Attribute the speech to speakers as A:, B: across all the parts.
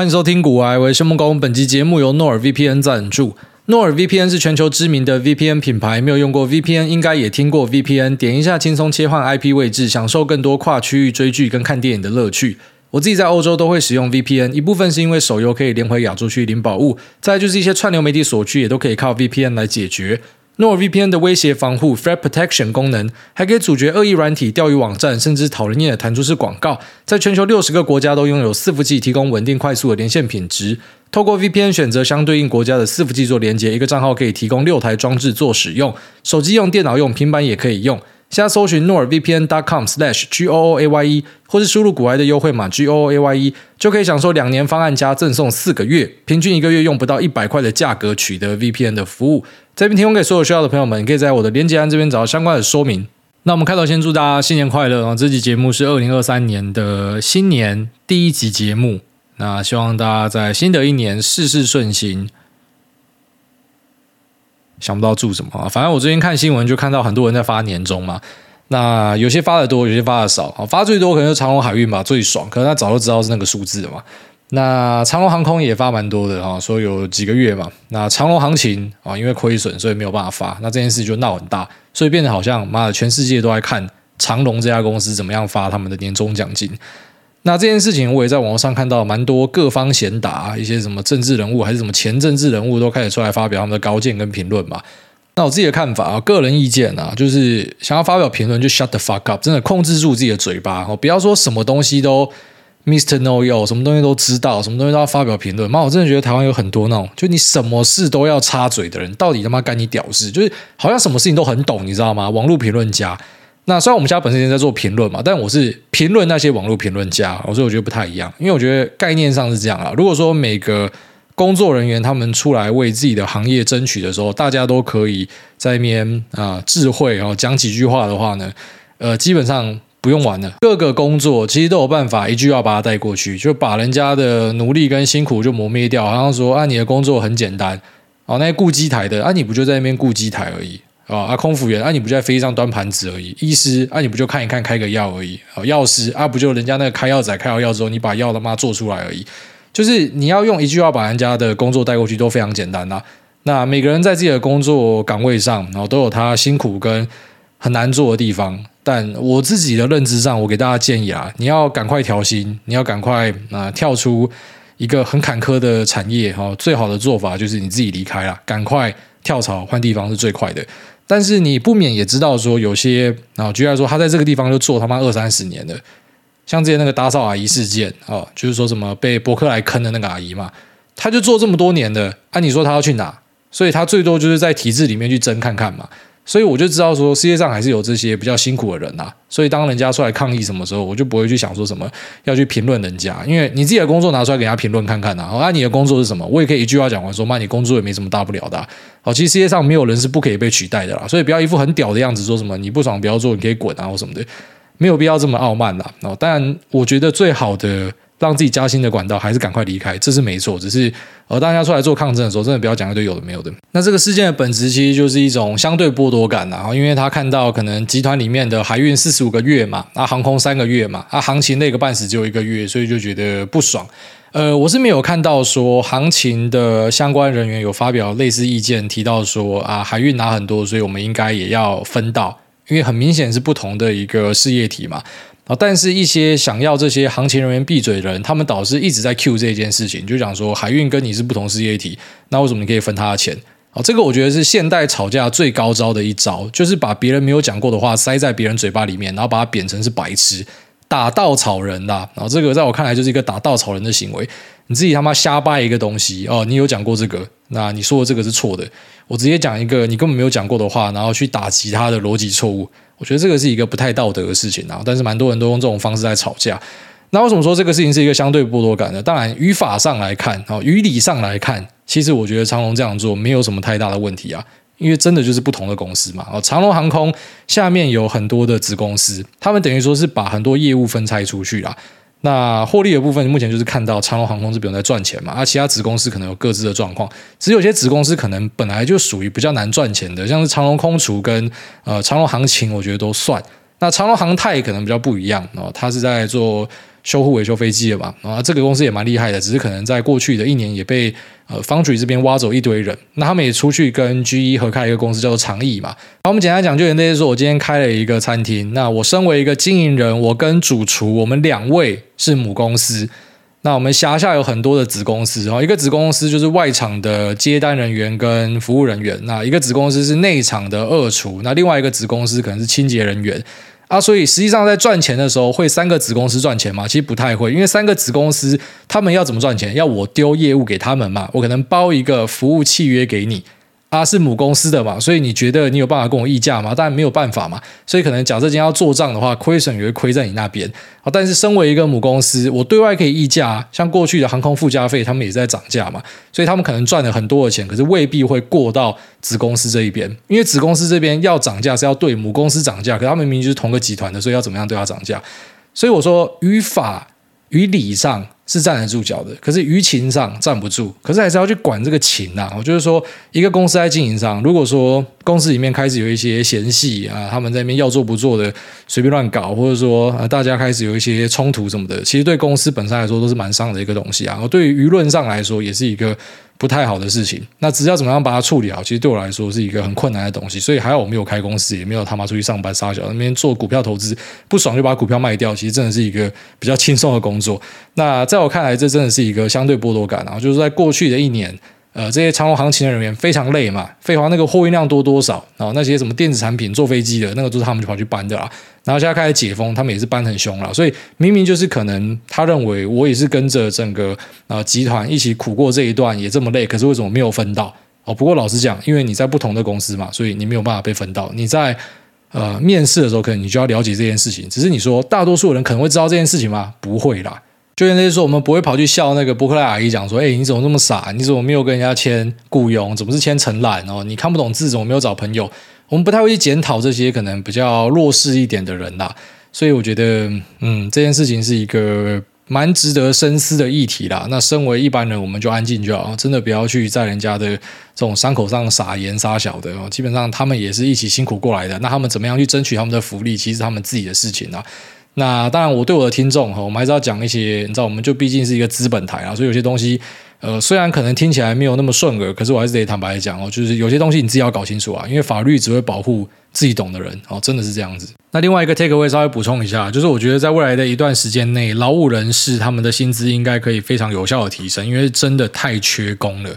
A: 欢迎收听股癌，我是孟工。本期节目由诺尔 VPN 赞助。诺尔 VPN 是全球知名的 VPN 品牌，没有用过 VPN 应该也听过 VPN。点一下，轻松切换 IP 位置，享受更多跨区域追剧跟看电影的乐趣。我自己在欧洲都会使用 VPN，一部分是因为手游可以连回亚洲区领宝物，再就是一些串流媒体锁区也都可以靠 VPN 来解决。NORVPN 的威胁防护 （Threat Protection） 功能，还可以阻绝恶意软体、钓鱼网站，甚至讨人厌的弹出式广告。在全球六十个国家都拥有伺服器，提供稳定快速的连线品质。透过 VPN 选择相对应国家的伺服器做连接，一个账号可以提供六台装置做使用，手机用、电脑用、平板也可以用。现在搜寻 nordvpn.com/gooaye，或是输入股癌的优惠码 gooaye，就可以享受两年方案加赠送四个月，平均一个月用不到一百块的价格取得 VPN 的服务。这边提供给所有需要的朋友们，可以在我的连结栏这边找到相关的说明。那我们开头先祝大家新年快乐啊！这期节目是二零二三年的新年第一集节目，那希望大家在新的一年事事顺心。想不到祝什么啊？反正我最近看新闻就看到很多人在发年终嘛。那有些发的多，有些发的少。发最多可能就长荣海运吧，最爽。可能他早就知道是那个数字了嘛。那长龙航空也发蛮多的哈，说有几个月嘛。那长龙行情啊，因为亏损，所以没有办法发。那这件事就闹很大，所以变得好像妈的，全世界都在看长龙这家公司怎么样发他们的年终奖金。那这件事情我也在网络上看到蛮多各方贤达，一些什么政治人物还是什么前政治人物都开始出来发表他们的高见跟评论嘛。那我自己的看法啊，个人意见啊，就是想要发表评论就 shut the fuck up，真的控制住自己的嘴巴哦，不要说什么东西都 Mr. Know It All，什么东西都知道，什么东西都要发表评论。妈，我真的觉得台湾有很多那种，就你什么事都要插嘴的人，到底他妈干你屌事？就是好像什么事情都很懂，你知道吗？网络评论家。那虽然我们家本身也在做评论嘛，但我是评论那些网络评论家，所以我觉得不太一样。因为我觉得概念上是这样啊。如果说每个工作人员他们出来为自己的行业争取的时候，大家都可以在那边啊、智慧然后讲几句话的话呢，呃，基本上不用玩了。各个工作其实都有办法一句话把它带过去，就把人家的努力跟辛苦就磨灭掉。好像说啊，你的工作很简单，哦，那些顾机台的啊，你不就在那边顾机台而已。啊，空服员啊，你不就在飞机上端盘子而已；医师啊，你不就看一看开个药而已；啊，药师啊，不就人家那个开药仔开好药之后，你把药他妈做出来而已。就是你要用一句话把人家的工作带过去，都非常简单呐。那每个人在自己的工作岗位上，然后都有他辛苦跟很难做的地方。但我自己的认知上，我给大家建议啊，你要赶快调薪，你要赶快啊跳出一个很坎坷的产业哈。最好的做法就是你自己离开了，赶快跳槽换地方是最快的。但是你不免也知道说，有些啊，举例来说，他在这个地方就做他妈二三十年了，像之前那个打扫阿姨事件啊，就是说什么被博客来坑的那个阿姨嘛，他就做这么多年的，按、啊、你说他要去哪？所以他最多就是在体制里面去争看看嘛。所以我就知道说，世界上还是有这些比较辛苦的人呐、啊。所以当人家出来抗议什么时候，我就不会去想说什么要去评论人家，因为你自己的工作拿出来给人家评论看看呐。啊，你的工作是什么？我也可以一句话讲完说，妈，你工作也没什么大不了的、好，其实世界上没有人是不可以被取代的啦。所以不要一副很屌的样子，说什么你不爽不要做，你可以滚啊或什么的，没有必要这么傲慢啦。哦，当然，我觉得最好的。让自己加薪的管道还是赶快离开，这是没错。只是呃，大家出来做抗争的时候，真的不要讲一堆有的没有的。那这个事件的本质其实就是一种相对剥夺感呐，因为他看到可能集团里面的海运四十五个月嘛，啊，航空三个月嘛，啊，航勤那个半死只有一个月，所以就觉得不爽。呃，我是没有看到说航情的相关人员有发表类似意见，提到说啊，海运拿很多，所以我们应该也要分到，因为很明显是不同的一个事业体嘛。啊但是，一些想要这些行情人员闭嘴的人，他们导师一直在 Q 这件事情，就讲说海运跟你是不同事业体，那为什么你可以分他的钱？啊，这个我觉得是现代吵架最高招的一招，就是把别人没有讲过的话塞在别人嘴巴里面，然后把它贬成是白痴，打稻草人啦。然后这个在我看来就是一个打稻草人的行为。你自己他妈瞎掰一个东西哦，你有讲过这个，那你说的这个是错的，我直接讲一个你根本没有讲过的话，然后去打击他的逻辑错误。我觉得这个是一个不太道德的事情啊，但是蛮多人都用这种方式在吵架。那为什么说这个事情是一个相对剥夺感呢？当然，语法上来看，啊，语理上来看，其实我觉得长龙这样做没有什么太大的问题啊，因为真的就是不同的公司嘛。哦，长龙航空下面有很多的子公司，他们等于说是把很多业务分拆出去了。那获利的部分，目前就是看到长龙航空是不用在赚钱嘛，而、啊、其他子公司可能有各自的状况，只有些子公司可能本来就属于比较难赚钱的，像是长龙空厨跟呃长荣航情，我觉得都算。那长隆航太可能比较不一样哦，它是在做修护维修飞机的嘛，啊，这个公司也蛮厉害的，只是可能在过去的一年也被呃方局这边挖走一堆人，那他们也出去跟 GE 合开一个公司叫做长义嘛。那我们简单讲，就类似说，我今天开了一个餐厅，那我身为一个经营人，我跟主厨，我们两位是母公司。那我们辖下有很多的子公司，然后一个子公司就是外场的接单人员跟服务人员，那一个子公司是内场的二厨，那另外一个子公司可能是清洁人员啊。所以实际上在赚钱的时候，会三个子公司赚钱吗？其实不太会，因为三个子公司他们要怎么赚钱？要我丢业务给他们嘛，我可能包一个服务契约给你。啊，是母公司的嘛，所以你觉得你有办法跟我议价吗？当然没有办法嘛，所以可能假设今天要做账的话，亏损也会亏在你那边。啊，但是身为一个母公司，我对外可以议价，像过去的航空附加费，他们也在涨价嘛，所以他们可能赚了很多的钱，可是未必会过到子公司这一边，因为子公司这边要涨价是要对母公司涨价，可他们明明就是同个集团的，所以要怎么样对他涨价？所以我说语法与理上。是站得住脚的，可是舆情上站不住，可是还是要去管这个情啊。我就是说，一个公司在经营上，如果说公司里面开始有一些嫌隙啊，他们在那边要做不做的，随便乱搞，或者说，大家开始有一些冲突什么的，其实对公司本身来说都是蛮伤的一个东西啊。我对于舆论上来说，也是一个。不太好的事情，那只要怎么样把它处理好，其实对我来说是一个很困难的东西。所以还好我没有开公司，也没有他妈出去上班撒小那边做股票投资，不爽就把股票卖掉。其实真的是一个比较轻松的工作。那在我看来，这真的是一个相对剥夺感啊，就是在过去的一年。呃，这些长荣航勤的人员非常累嘛，废话，那个货运量多多少啊？那些什么电子产品、坐飞机的那个，都是他们就跑去搬的啦。然后现在开始解封，他们也是搬很凶了。所以明明就是可能他认为我也是跟着整个啊、呃、集团一起苦过这一段，也这么累，可是为什么没有分到？哦，不过老实讲，因为你在不同的公司嘛，所以你没有办法被分到。你在呃面试的时候，可能你就要了解这件事情。只是你说大多数人可能会知道这件事情吗？不会啦。就像那些说，我们不会跑去笑那个伯克莱阿姨讲说：“哎，你怎么这么傻？你怎么没有跟人家签雇佣？怎么是签承揽哦？你看不懂字，怎么没有找朋友？”我们不太会去检讨这些可能比较弱势一点的人啦。所以我觉得，嗯，这件事情是一个蛮值得深思的议题啦。那身为一般人，我们就安静就好，真的不要去在人家的这种伤口上撒盐撒小的哦。基本上他们也是一起辛苦过来的，那他们怎么样去争取他们的福利，其实他们自己的事情啦。那当然，我对我的听众哈，我们还是要讲一些，你知道，我们就毕竟是一个资本台啊，所以有些东西，呃，虽然可能听起来没有那么顺耳，可是我还是得坦白讲哦，就是有些东西你自己要搞清楚啊，因为法律只会保护自己懂的人哦，真的是这样子。那另外一个 take away 稍微补充一下，就是我觉得在未来的一段时间内，劳务人士他们的薪资应该可以非常有效的提升，因为真的太缺工了。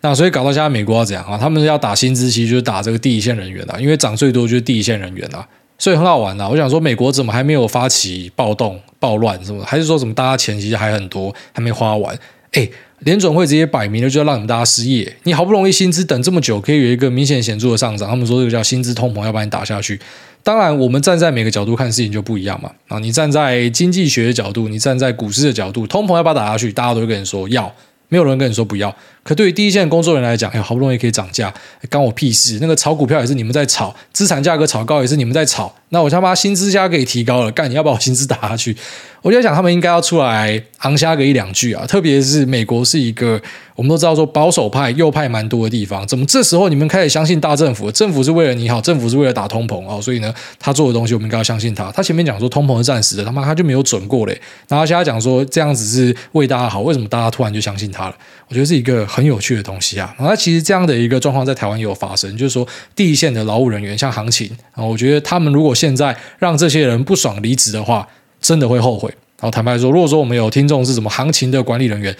A: 那所以搞到现在美国要怎样啊？他们要打薪资，其实就是打这个第一线人员啊，因为涨最多就是第一线人员啊。所以很好玩呐、啊！我想说，美国怎么还没有发起暴动、暴乱什么？还是说什么大家钱其实还很多，还没花完？哎，联准会直接摆明了就要让你们大家失业。你好不容易薪资等这么久，可以有一个明显显著的上涨，他们说这个叫薪资通膨，要把你打下去。当然，我们站在每个角度看事情就不一样嘛。啊，你站在经济学的角度，你站在股市的角度，通膨要把它打下去，大家都会跟你说要。没有人跟你说不要，可对于第一线工作人员来讲，哎，好不容易可以涨价，关我屁事！那个炒股票也是你们在炒，资产价格炒高也是你们在炒，那我他妈薪资价给提高了，干你要把我薪资打下去？我就想，他们应该要出来昂虾个一两句啊！特别是美国是一个我们都知道说保守派、右派蛮多的地方，怎么这时候你们开始相信大政府？政府是为了你好，政府是为了打通膨哦，所以呢，他做的东西我们应该要相信他。他前面讲说通膨是暂时的，他妈他就没有准过嘞。然后现在讲说这样子是为大家好，为什么大家突然就相信他了？我觉得是一个很有趣的东西啊。那其实这样的一个状况在台湾也有发生，就是说第一线的劳务人员像行情啊，我觉得他们如果现在让这些人不爽离职的话，真的会后悔。然后坦白说，如果说我们有听众是什么行情的管理人员，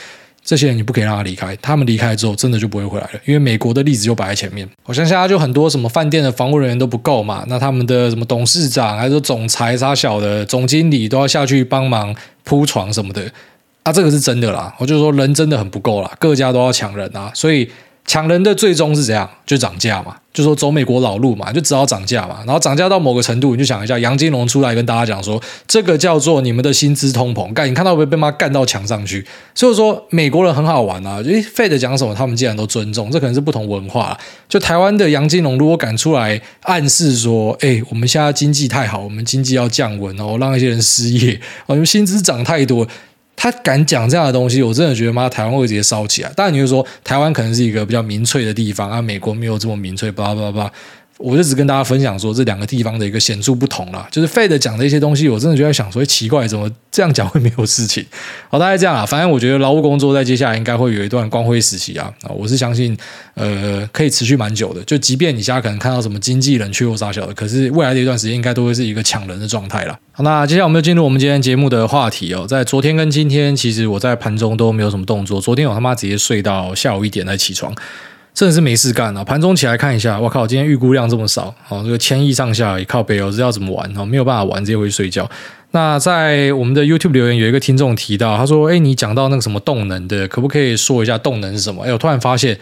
A: 这些人你不可以让他离开，他们离开之后真的就不会回来了，因为美国的例子就摆在前面。我相信他就很多什么饭店的房务人员都不够嘛，那他们的什么董事长还是总裁啥小的总经理都要下去帮忙铺床什么的，啊，这个是真的啦。我就说人真的很不够啦，各家都要抢人啊，所以。抢人的最终是怎样？就涨价嘛，就说走美国老路嘛，就只好涨价嘛。然后涨价到某个程度，你就想一下，杨金龙出来跟大家讲说，这个叫做你们的薪资通膨。干，你看到会不会被妈干到墙上去？所以说美国人很好玩啊，诶，Fed 讲什么，他们竟然都尊重，这可能是不同文化。就台湾的杨金龙如果敢出来暗示说，诶，我们现在经济太好，我们经济要降温哦，让一些人失业，哦，因为薪资涨太多。他敢讲这样的东西，我真的觉得妈，台湾会直接烧起来。当然你会说台湾可能是一个比较民粹的地方啊，美国没有这么民粹，巴拉巴拉巴拉。我就只跟大家分享说这两个地方的一个显著不同啦，就是 Fed 讲的一些东西，我真的就在想说，奇怪，怎么这样讲会没有事情？好，大概这样啊，反正我觉得劳务工作在接下来应该会有一段光辉时期啊，啊，我是相信，呃，可以持续蛮久的。就即便你现在可能看到什么经纪人去或啥小的，可是未来的一段时间应该都会是一个抢人的状态啦。好，那接下来我们就进入我们今天节目的话题哦。在昨天跟今天，其实我在盘中都没有什么动作。昨天我他妈直接睡到下午一点才起床。真的是没事干了！盘中起来看一下，我靠，今天预估量这么少，哦，这个千亿上下也靠北哦，这要怎么玩？哦，没有办法玩，直接回去睡觉。那在我们的 YouTube 留言有一个听众提到，他说：“哎，你讲到那个什么动能的，可不可以说一下动能是什么？”哎，我突然发现。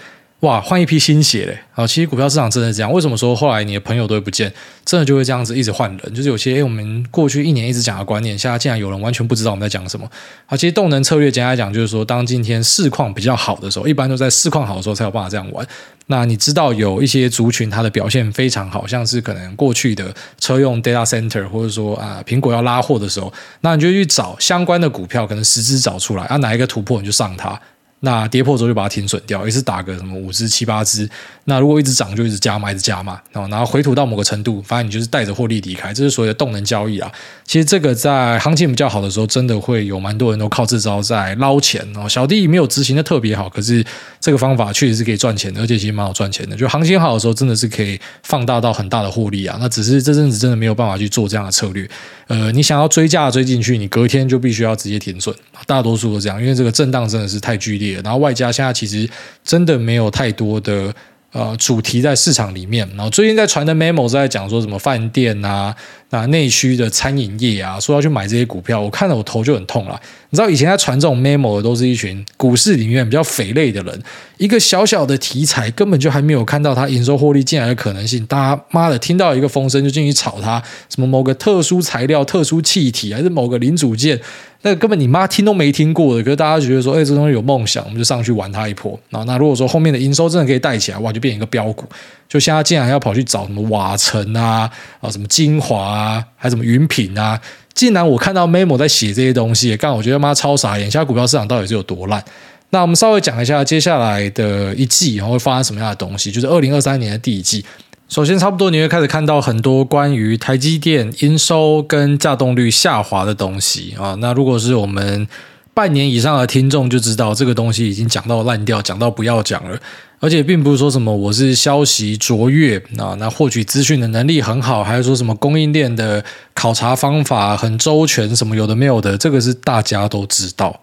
A: 哇，换一批新血嘞！啊，其实股票市场真的是这样。为什么说后来你的朋友都会不见？真的就会这样子一直换人，就是有些我们过去一年一直讲的观念，现在竟然有人完全不知道我们在讲什么。啊，其实动能策略简单来讲，就是说当今天市况比较好的时候，一般都在市况好的时候才有办法这样玩。那你知道有一些族群它的表现非常好，像是可能过去的车用 data center，或者说啊苹果要拉货的时候，那你就去找相关的股票，可能十只找出来，啊哪一个突破你就上它。那跌破之后就把它停损掉，也是打个什么五只七八只。那如果一直涨就一直加码，一直加码，然后回吐到某个程度，反正你就是带着获利离开，这是所谓的动能交易啊。其实这个在行情比较好的时候，真的会有蛮多人都靠这招在捞钱哦。小弟没有执行的特别好，可是这个方法确实是可以赚钱的，而且其实蛮好赚钱的。就行情好的时候，真的是可以放大到很大的获利啊。那只是这阵子真的没有办法去做这样的策略。呃，你想要追价追进去，你隔天就必须要直接停损。大多数都这样，因为这个震荡真的是太剧烈了。然后外加现在其实真的没有太多的呃主题在市场里面。然后最近在传的 memo 在讲说什么饭店啊。那内需的餐饮业啊，说要去买这些股票，我看了我头就很痛了。你知道以前在传这种 memo 的，都是一群股市里面比较肥类的人。一个小小的题材，根本就还没有看到它营收获利进来的可能性，大家妈的听到一个风声就进去炒它，什么某个特殊材料、特殊气体，还是某个零组件，那根本你妈听都没听过的。可是大家觉得说，哎，这东西有梦想，我们就上去玩它一波。然后那如果说后面的营收真的可以带起来，哇，就变一个飙股。就现在竟然要跑去找什么瓦城啊啊，什么精华啊，还什么云品啊，竟然我看到 Memo 在写这些东西，干我觉得妈超傻眼。现在股票市场到底是有多烂？那我们稍微讲一下接下来的一季然后会发生什么样的东西，就是二零二三年的第一季。首先，差不多你会开始看到很多关于台积电营收跟稼动率下滑的东西啊。那如果是我们半年以上的听众就知道，这个东西已经讲到烂掉，讲到不要讲了。而且并不是说什么我是消息卓越啊，那获取资讯的能力很好，还是说什么供应链的考察方法很周全，什么有的没有的，这个是大家都知道，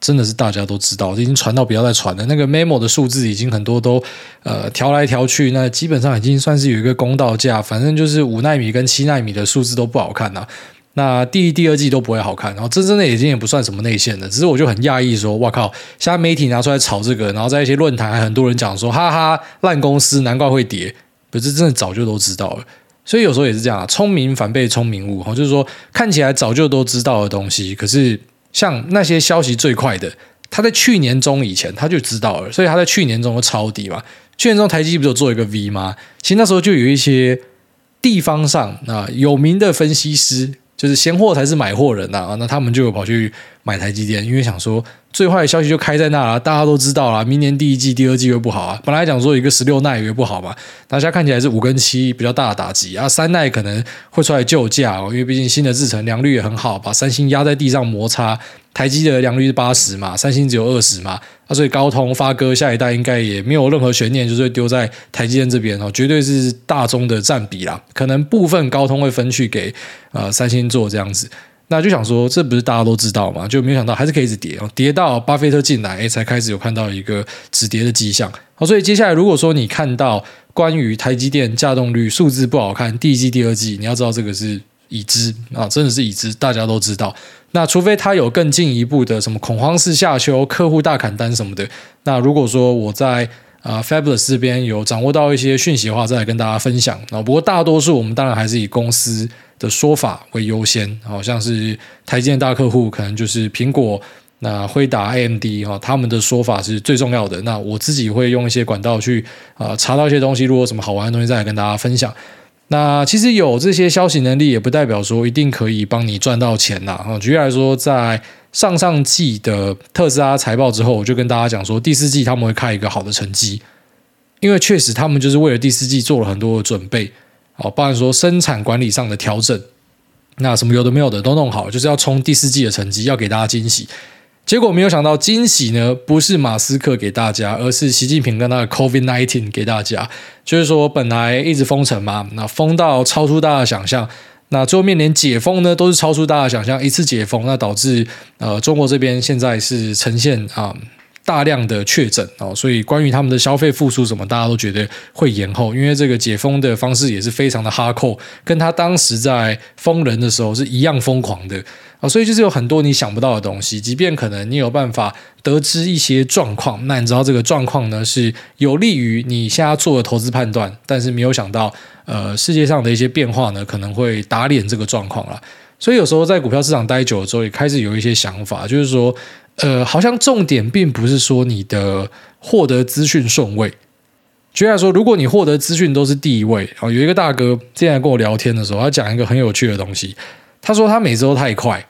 A: 真的是大家都知道，已经传到不要再传了。那个 memo 的数字已经很多都呃调来调去，那基本上已经算是有一个公道价，反正就是五纳米跟七纳米的数字都不好看呐。那第一、第二季都不会好看，然后这真的已经也不算什么内线了，只是我就很讶异说，哇靠！现在媒体拿出来炒这个，然后在一些论坛还很多人讲说，哈哈，烂公司难怪会跌，可是真的早就都知道了。所以有时候也是这样啊，聪明反被聪明误，就是说看起来早就都知道的东西，可是像那些消息最快的，他在去年中以前他就知道了，所以他在去年中就抄底嘛。去年中台积不是有做一个 V 吗？其实那时候就有一些地方上啊有名的分析师。就是闲货才是买货人呐啊，那他们就有跑去买台积电，因为想说最坏的消息就开在那了，大家都知道了，明年第一季、第二季会不好啊。本来讲说一个十六奈也不好嘛，大家看起来是五跟七比较大的打击啊，三奈可能会出来救驾哦，因为毕竟新的制程良率也很好，把三星压在地上摩擦。台积的良率是八十嘛，三星只有二十嘛，啊，所以高通发哥下一代应该也没有任何悬念，就是会丢在台积电这边哦，绝对是大宗的占比啦，可能部分高通会分去给呃三星做这样子，那就想说这不是大家都知道嘛，就没有想到还是可以一直跌哦，跌到巴菲特进来，哎，才开始有看到一个止跌的迹象，好，所以接下来如果说你看到关于台积电稼动率数字不好看，第一季、第二季，你要知道这个是。已知啊，真的是已知，大家都知道。那除非他有更进一步的什么恐慌式下修、客户大砍单什么的。那如果说我在啊、Fabulous 这边有掌握到一些讯息的话，再来跟大家分享啊。不过大多数我们当然还是以公司的说法为优先。好像是台积电大客户，可能就是苹果、那辉达、AMD 哈，他们的说法是最重要的。那我自己会用一些管道去啊、查到一些东西，如果有什么好玩的东西，再来跟大家分享。那其实有这些消息能力，也不代表说一定可以帮你赚到钱呐。啊，举例来说，在上上季的特斯拉财报之后，我就跟大家讲说，第四季他们会开一个好的成绩。因为确实他们就是为了第四季做了很多的准备，哦，包含说生产管理上的调整，那什么有的没有的都弄好，就是要冲第四季的成绩，要给大家惊喜。结果没有想到，惊喜呢不是马斯克给大家，而是习近平跟他的 COVID-19 给大家。就是说，本来一直封城嘛，那封到超出大家想象，那最后面连解封呢都是超出大家想象，一次解封，那导致呃中国这边现在是呈现啊。大量的确诊哦，所以关于他们的消费复苏什么，大家都觉得会延后，因为这个解封的方式也是非常的哈扣，跟他当时在封人的时候是一样疯狂的啊，所以就是有很多你想不到的东西，即便可能你有办法得知一些状况，那你知道这个状况呢是有利于你现在做的投资判断，但是没有想到，呃，世界上的一些变化呢可能会打脸这个状况了，所以有时候在股票市场待久了之后，也开始有一些想法，就是说。呃，好像重点并不是说你的获得资讯顺位。举例来说，如果你获得资讯都是第一位，啊，有一个大哥之前跟我聊天的时候，他讲一个很有趣的东西。他说他每次都太快，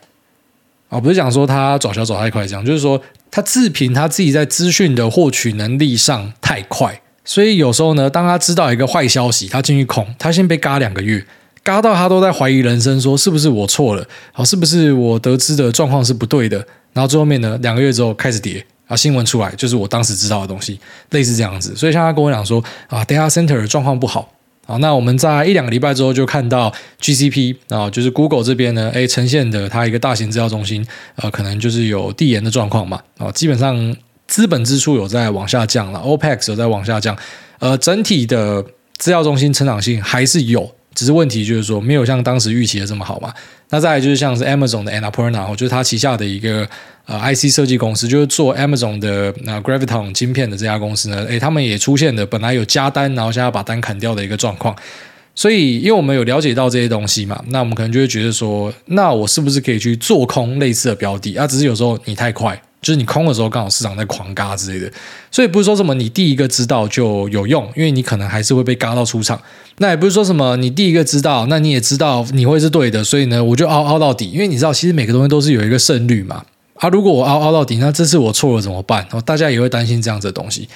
A: 啊，不是讲说他找小找太快这样，就是说他自评他自己在资讯的获取能力上太快，所以有时候呢，当他知道一个坏消息，他进去空，他先被嘎两个月，嘎到他都在怀疑人生，说是不是我错了，好，是不是我得知的状况是不对的。然后最后面呢，两个月之后开始跌啊，新闻出来就是我当时知道的东西，类似这样子。所以像他跟我讲说啊，data center 状况不好啊。那我们在一两个礼拜之后就看到 GCP 啊，就是 Google 这边呢，哎，呈现的它一个大型资料中心，呃，可能就是有递延的状况嘛。啊，基本上资本支出有在往下降了，OPEX 有在往下降，呃，整体的资料中心成长性还是有，只是问题就是说没有像当时预期的这么好嘛。那再来就是像是 Amazon 的 Annapurna，就是它旗下的一个呃 IC 设计公司，就是做 Amazon 的那 Graviton 晶片的这家公司呢，诶，他们也出现了本来有加单，然后现在把单砍掉的一个状况。所以，因为我们有了解到这些东西嘛，那我们可能就会觉得说，那我是不是可以去做空类似的标的啊？只是有时候你太快。就是你空的时候，刚好市场在狂嘎之类的，所以不是说什么你第一个知道就有用，因为你可能还是会被嘎到出场。那也不是说什么你第一个知道，那你也知道你会是对的，所以呢，我就凹凹到底。因为你知道，其实每个东西都是有一个胜率嘛。啊，如果我凹凹到底，那这次我错了怎么办？大家也会担心这样子的东西。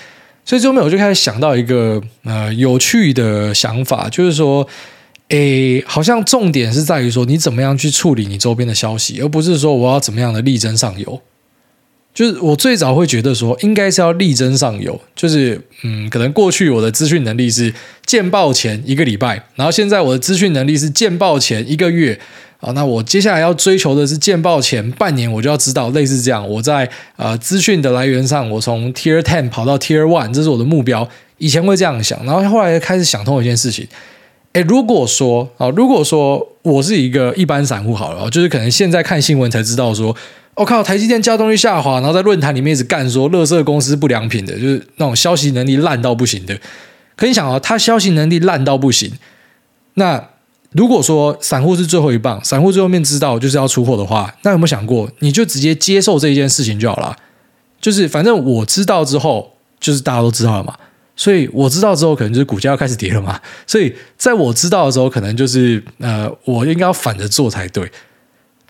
A: 所以最后面我就开始想到一个呃有趣的想法，就是说，诶，好像重点是在于说你怎么样去处理你周边的消息，而不是说我要怎么样的力争上游。就是我最早会觉得说，应该是要力争上游。就是嗯，可能过去我的资讯能力是见报前一个礼拜，然后现在我的资讯能力是见报前一个月啊。那我接下来要追求的是见报前半年，我就要知道类似这样。我在呃资讯的来源上，我从 Tier Ten 跑到 Tier One，这是我的目标。以前会这样想，然后后来开始想通一件事情。诶，如果说啊，如果说我是一个一般散户好了，就是可能现在看新闻才知道说。我、靠！台积电稼动率下滑，然后在论坛里面一直干说，垃圾公司不良品的，就是那种消息能力烂到不行的。可你想啊，他消息能力烂到不行，那如果说散户是最后一棒，散户最后面知道就是要出货的话，那有没有想过，你就直接接受这一件事情就好了？就是反正我知道之后，就是大家都知道了嘛，所以我知道之后，可能就是股价要开始跌了嘛。所以在我知道的时候，可能就是呃，我应该要反着做才对。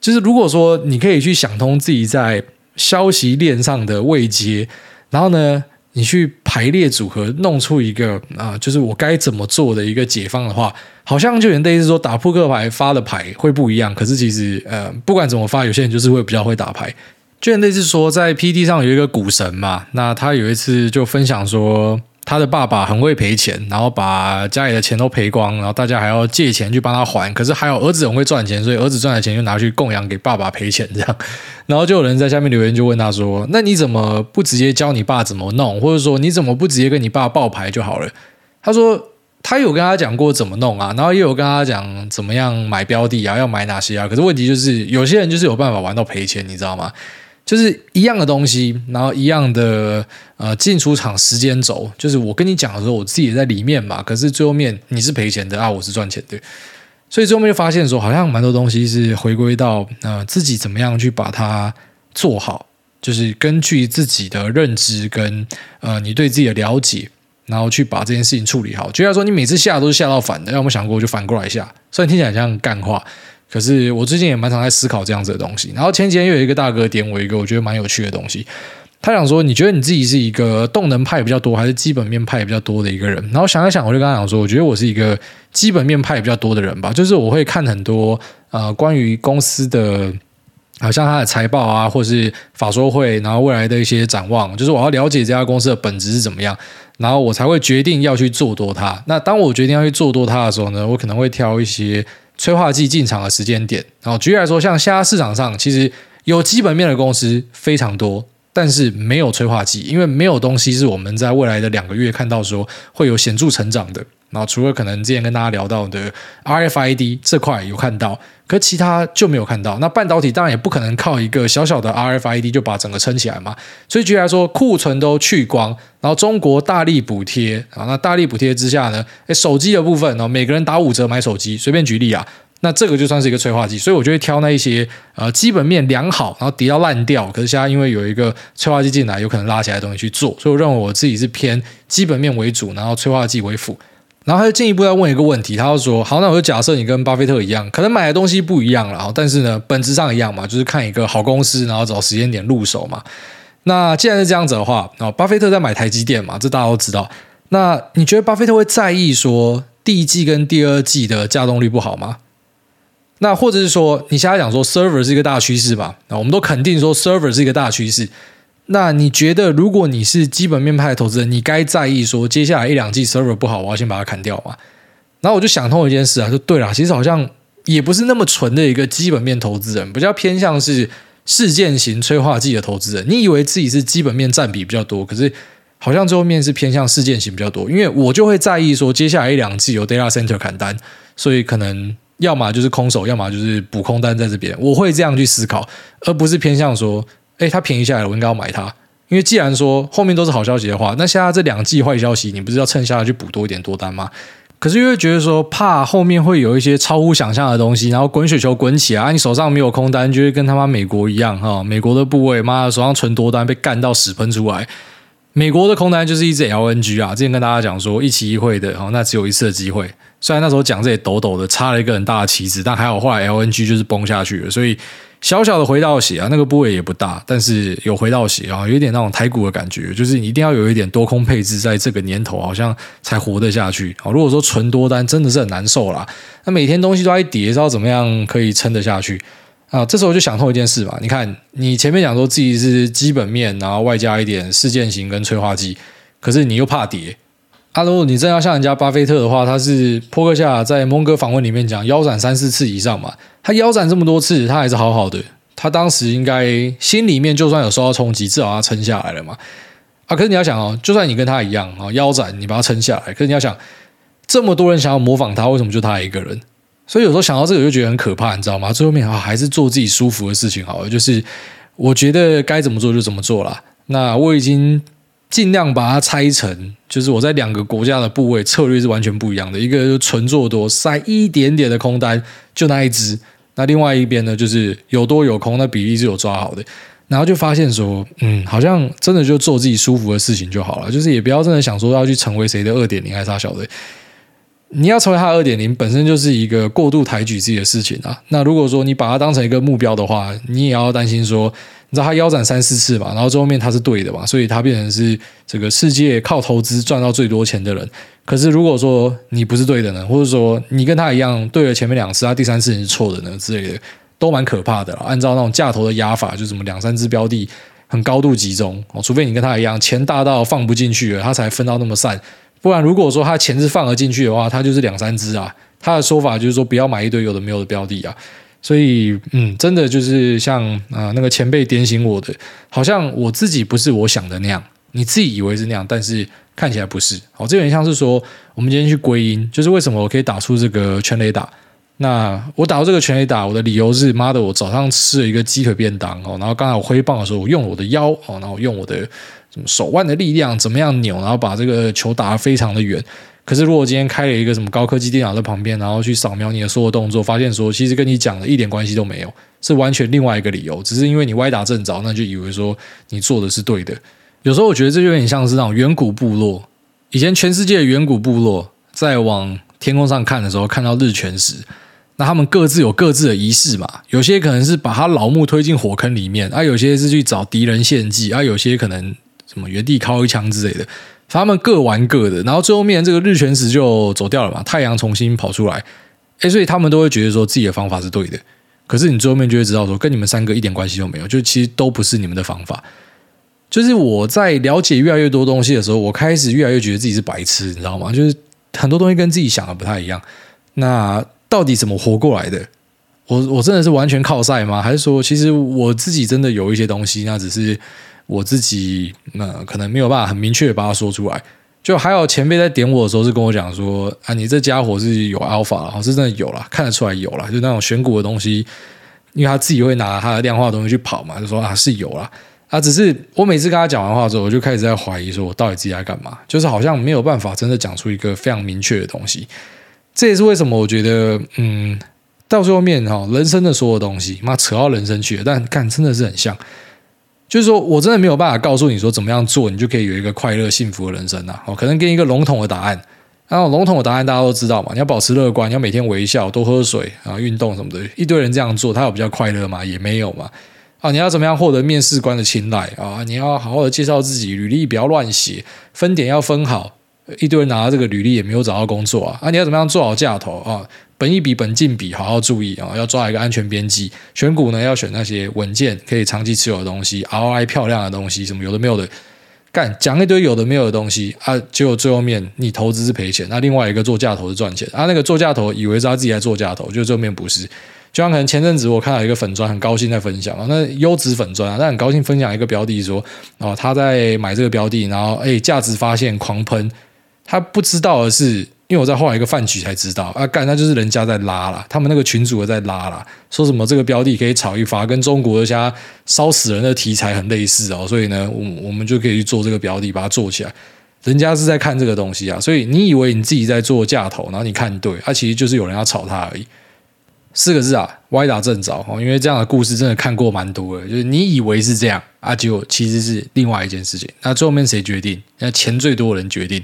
A: 就是如果说你可以去想通自己在消息链上的位阶，然后呢，你去排列组合，弄出一个啊、就是我该怎么做的一个解方的话，好像就有点类似说打扑克牌发的牌会不一样。可是其实呃，不管怎么发，有些人就是会比较会打牌。就类似说在 P D 上有一个股神嘛，那他有一次就分享说。他的爸爸很会赔钱，然后把家里的钱都赔光，然后大家还要借钱去帮他还。可是还有儿子很会赚钱，所以儿子赚的钱就拿去供养给爸爸赔钱这样。然后就有人在下面留言就问他说：“那你怎么不直接教你爸怎么弄，或者说你怎么不直接跟你爸报牌就好了？”他说他有跟他讲过怎么弄啊，然后也有跟他讲怎么样买标的啊，要买哪些啊。可是问题就是有些人就是有办法玩到赔钱，你知道吗？就是一样的东西，然后一样的呃进出场时间轴，就是我跟你讲的时候，我自己也在里面嘛。可是最后面你是赔钱的啊，我是赚钱的，所以最后面就发现说，好像蛮多东西是回归到呃自己怎么样去把它做好，就是根据自己的认知跟呃你对自己的了解，然后去把这件事情处理好。就像说你每次下都是下到反的，要么想过就反过来下，虽然听起来像干话。可是我最近也蛮常在思考这样子的东西，然后前几天又有一个大哥点我一个我觉得蛮有趣的东西，他想说，你觉得你自己是一个动能派比较多，还是基本面派比较多的一个人？然后想一想，我就跟他讲说，我觉得我是一个基本面派比较多的人吧。就是我会看很多呃关于公司的，好像他的财报啊，或是法说会，然后未来的一些展望，就是我要了解这家公司的本质是怎么样，然后我才会决定要去做多它。那当我决定要去做多它的时候呢，我可能会挑一些催化剂进场的时间点。然后举例来说，像现在市场上其实有基本面的公司非常多。但是没有催化剂，因为没有东西是我们在未来的两个月看到说会有显著成长的。然后除了可能之前跟大家聊到的 RFID 这块有看到，可其他就没有看到。那半导体当然也不可能靠一个小小的 RFID 就把整个撑起来嘛。所以举例来说，库存都去光，然后中国大力补贴啊，那大力补贴之下呢，诶，手机的部分，然后每个人打五折买手机，随便举例啊。那这个就算是一个催化剂，所以我就会挑那一些呃基本面良好，然后跌到烂掉，可是现在因为有一个催化剂进来，有可能拉起来的东西去做，所以我认为我自己是偏基本面为主，然后催化剂为辅。然后他就进一步要问一个问题，他就说：好，那我就假设你跟巴菲特一样，可能买的东西不一样了，但是呢本质上一样嘛，就是看一个好公司，然后找时间点入手嘛。那既然是这样子的话，啊，巴菲特在买台积电嘛，这大家都知道。那你觉得巴菲特会在意说第一季跟第二季的稼动率不好吗？那或者是说，你现在讲说 server 是一个大趋势吧？那我们都肯定说 server 是一个大趋势。那你觉得，如果你是基本面派的投资人，你该在意说接下来一两季 server 不好，我要先把它砍掉吗？然后我就想通一件事啊，就对了，其实好像也不是那么纯的一个基本面投资人，比较偏向是事件型催化剂的投资人。你以为自己是基本面占比比较多，可是好像最后面是偏向事件型比较多。因为我就会在意说，接下来一两季有 data center 砍单，所以可能。要么就是空手，要么就是补空单在这边。我会这样去思考，而不是偏向说，哎，它便宜下来，我应该要买它。因为既然说后面都是好消息的话，那现在这两季坏消息，你不是要趁下来去补多一点多单吗？可是因为觉得说怕后面会有一些超乎想象的东西，然后滚雪球滚起来，你手上没有空单，就会跟他妈美国一样哈，美国的部位妈的手上存多单被干到屎喷出来。美国的空单就是一只 LNG 啊，之前跟大家讲说一期一会的，哦那只有一次的机会。虽然那时候讲这些抖抖的，插了一个很大的旗子，但还好后来 LNG 就是崩下去了，所以小小的回到血啊，那个部位也不大，但是有回到血啊，有点那种台股的感觉，就是你一定要有一点多空配置，在这个年头好像才活得下去啊。如果说纯多单真的是很难受啦，那每天东西都在跌，知道怎么样可以撑得下去？啊，这时候就想通一件事嘛，你看你前面讲说自己是基本面，然后外加一点事件型跟催化剂，可是你又怕跌。他如果，你真要像人家巴菲特的话，他是波克夏在蒙哥访问里面讲腰斩三四次以上嘛，他腰斩这么多次，他还是好好的。他当时应该心里面就算有受到冲击，至少他撑下来了嘛。啊，可是你要想哦，就算你跟他一样啊，腰斩你把他撑下来，可是你要想，这么多人想要模仿他，为什么就他一个人？所以有时候想到这个就觉得很可怕，你知道吗？最后面啊，还是做自己舒服的事情好了。就是我觉得该怎么做就怎么做啦。那我已经尽量把它拆成，就是我在两个国家的部位策略是完全不一样的。一个就纯做多，塞一点点的空单，就那一只。那另外一边呢，就是有多有空，那比例是有抓好的。然后就发现说，嗯，好像真的就做自己舒服的事情就好了。就是也不要真的想说要去成为谁的二点零，还是他晓得。你要成为他二点零，本身就是一个过度抬举自己的事情啊。那如果说你把它当成一个目标的话，你也要担心说，你知道他腰斩三四次嘛，然后最后面他是对的嘛，所以他变成是这个世界靠投资赚到最多钱的人。可是如果说你不是对的呢，或者说你跟他一样对了前面两次，他第三次你是错的呢之类的，都蛮可怕的。按照那种价投的压法，就什么两三只标的很高度集中哦，除非你跟他一样钱大到放不进去了，他才分到那么散。不然，如果说他钱是放了进去的话，他就是两三只啊。他的说法就是说，不要买一堆有的没有的标的啊。所以，嗯，真的就是像啊、那个前辈点醒我的，好像我自己不是我想的那样。你自己以为是那样，但是看起来不是。好，这有点像是说，我们今天去归因，就是为什么我可以打出这个全垒打。那我打到这个全垒打，我的理由是，妈的，我早上吃了一个鸡腿便当哦，然后刚才我挥棒的时候，我用我的腰哦，然后用我的什么。手腕的力量怎么样扭，然后把这个球打得非常的远。可是如果今天开了一个什么高科技电脑在旁边，然后去扫描你的所有动作，发现说其实跟你讲的一点关系都没有，是完全另外一个理由，只是因为你歪打正着，那就以为说你做的是对的。有时候我觉得这就有点像是那种远古部落，以前全世界的远古部落在往天空上看的时候，看到日全食，那他们各自有各自的仪式嘛，有些可能是把他老木推进火坑里面，啊，有些是去找敌人献祭，啊，有些可能什么原地靠一枪之类的，他们各玩各的，然后最后面这个日全食就走掉了嘛，太阳重新跑出来，诶，所以他们都会觉得说自己的方法是对的，可是你最后面就会知道说，跟你们三个一点关系都没有，就其实都不是你们的方法。就是我在了解越来越多东西的时候，我开始越来越觉得自己是白痴，你知道吗？就是很多东西跟自己想的不太一样，那。到底怎么活过来的？我我真的是完全靠晒吗？还是说，其实我自己真的有一些东西，那只是我自己那可能没有办法很明确的把它说出来。就还有前辈在点我的时候，是跟我讲说：“啊，你这家伙是有 alpha，是真的有了，看得出来有了。就那种选股的东西，因为他自己会拿他的量化的东西去跑嘛，就说啊是有了。啊，只是我每次跟他讲完话之后，我就开始在怀疑说，我到底自己在干嘛？就是好像没有办法真的讲出一个非常明确的东西。”这也是为什么我觉得，嗯，到最后面哈，人生的所有东西，妈扯到人生去了，但干真的是很像，就是说我真的没有办法告诉你说怎么样做，你就可以有一个快乐幸福的人生啊。哦，可能给你一个笼统的答案，然后笼统的答案大家都知道嘛，你要保持乐观，你要每天微笑，多喝水啊，运动什么的，一堆人这样做，他有比较快乐吗？也没有嘛。啊，你要怎么样获得面试官的青睐啊？你要好好的介绍自己，履历不要乱写，分点要分好。一堆人拿到这个履历也没有找到工作啊！啊，你要怎么样做好价投啊？本益比本净比好好注意啊！要抓一个安全边际，选股呢要选那些稳健可以长期持有的东西，R I 漂亮的东西，什么有的没有的，干讲一堆有的没有的东西啊！结果最后面你投资是赔钱，那另外一个做价投是赚钱啊！那个做价投以为是他自己在做价投，就最后面不是。就像可能前阵子我看到一个粉砖，很高兴在分享啊，那优质粉砖啊，他很高兴分享一个标的说，哦他在买这个标的，然后哎价值发现狂喷。他不知道的是，因为我在后来一个饭局才知道啊，干，那就是人家在拉啦，他们那个群主在拉啦，说什么这个标的可以炒一发，跟中国的家烧死人的题材很类似哦，所以呢，我我们就可以去做这个标的，把它做起来。人家是在看这个东西啊，所以你以为你自己在做价投，然后你看对，它、啊、其实就是有人要炒它而已。四个字啊，歪打正着哦，因为这样的故事真的看过蛮多的，就是你以为是这样啊，结果其实是另外一件事情。那最后面谁决定？那钱最多的人决定。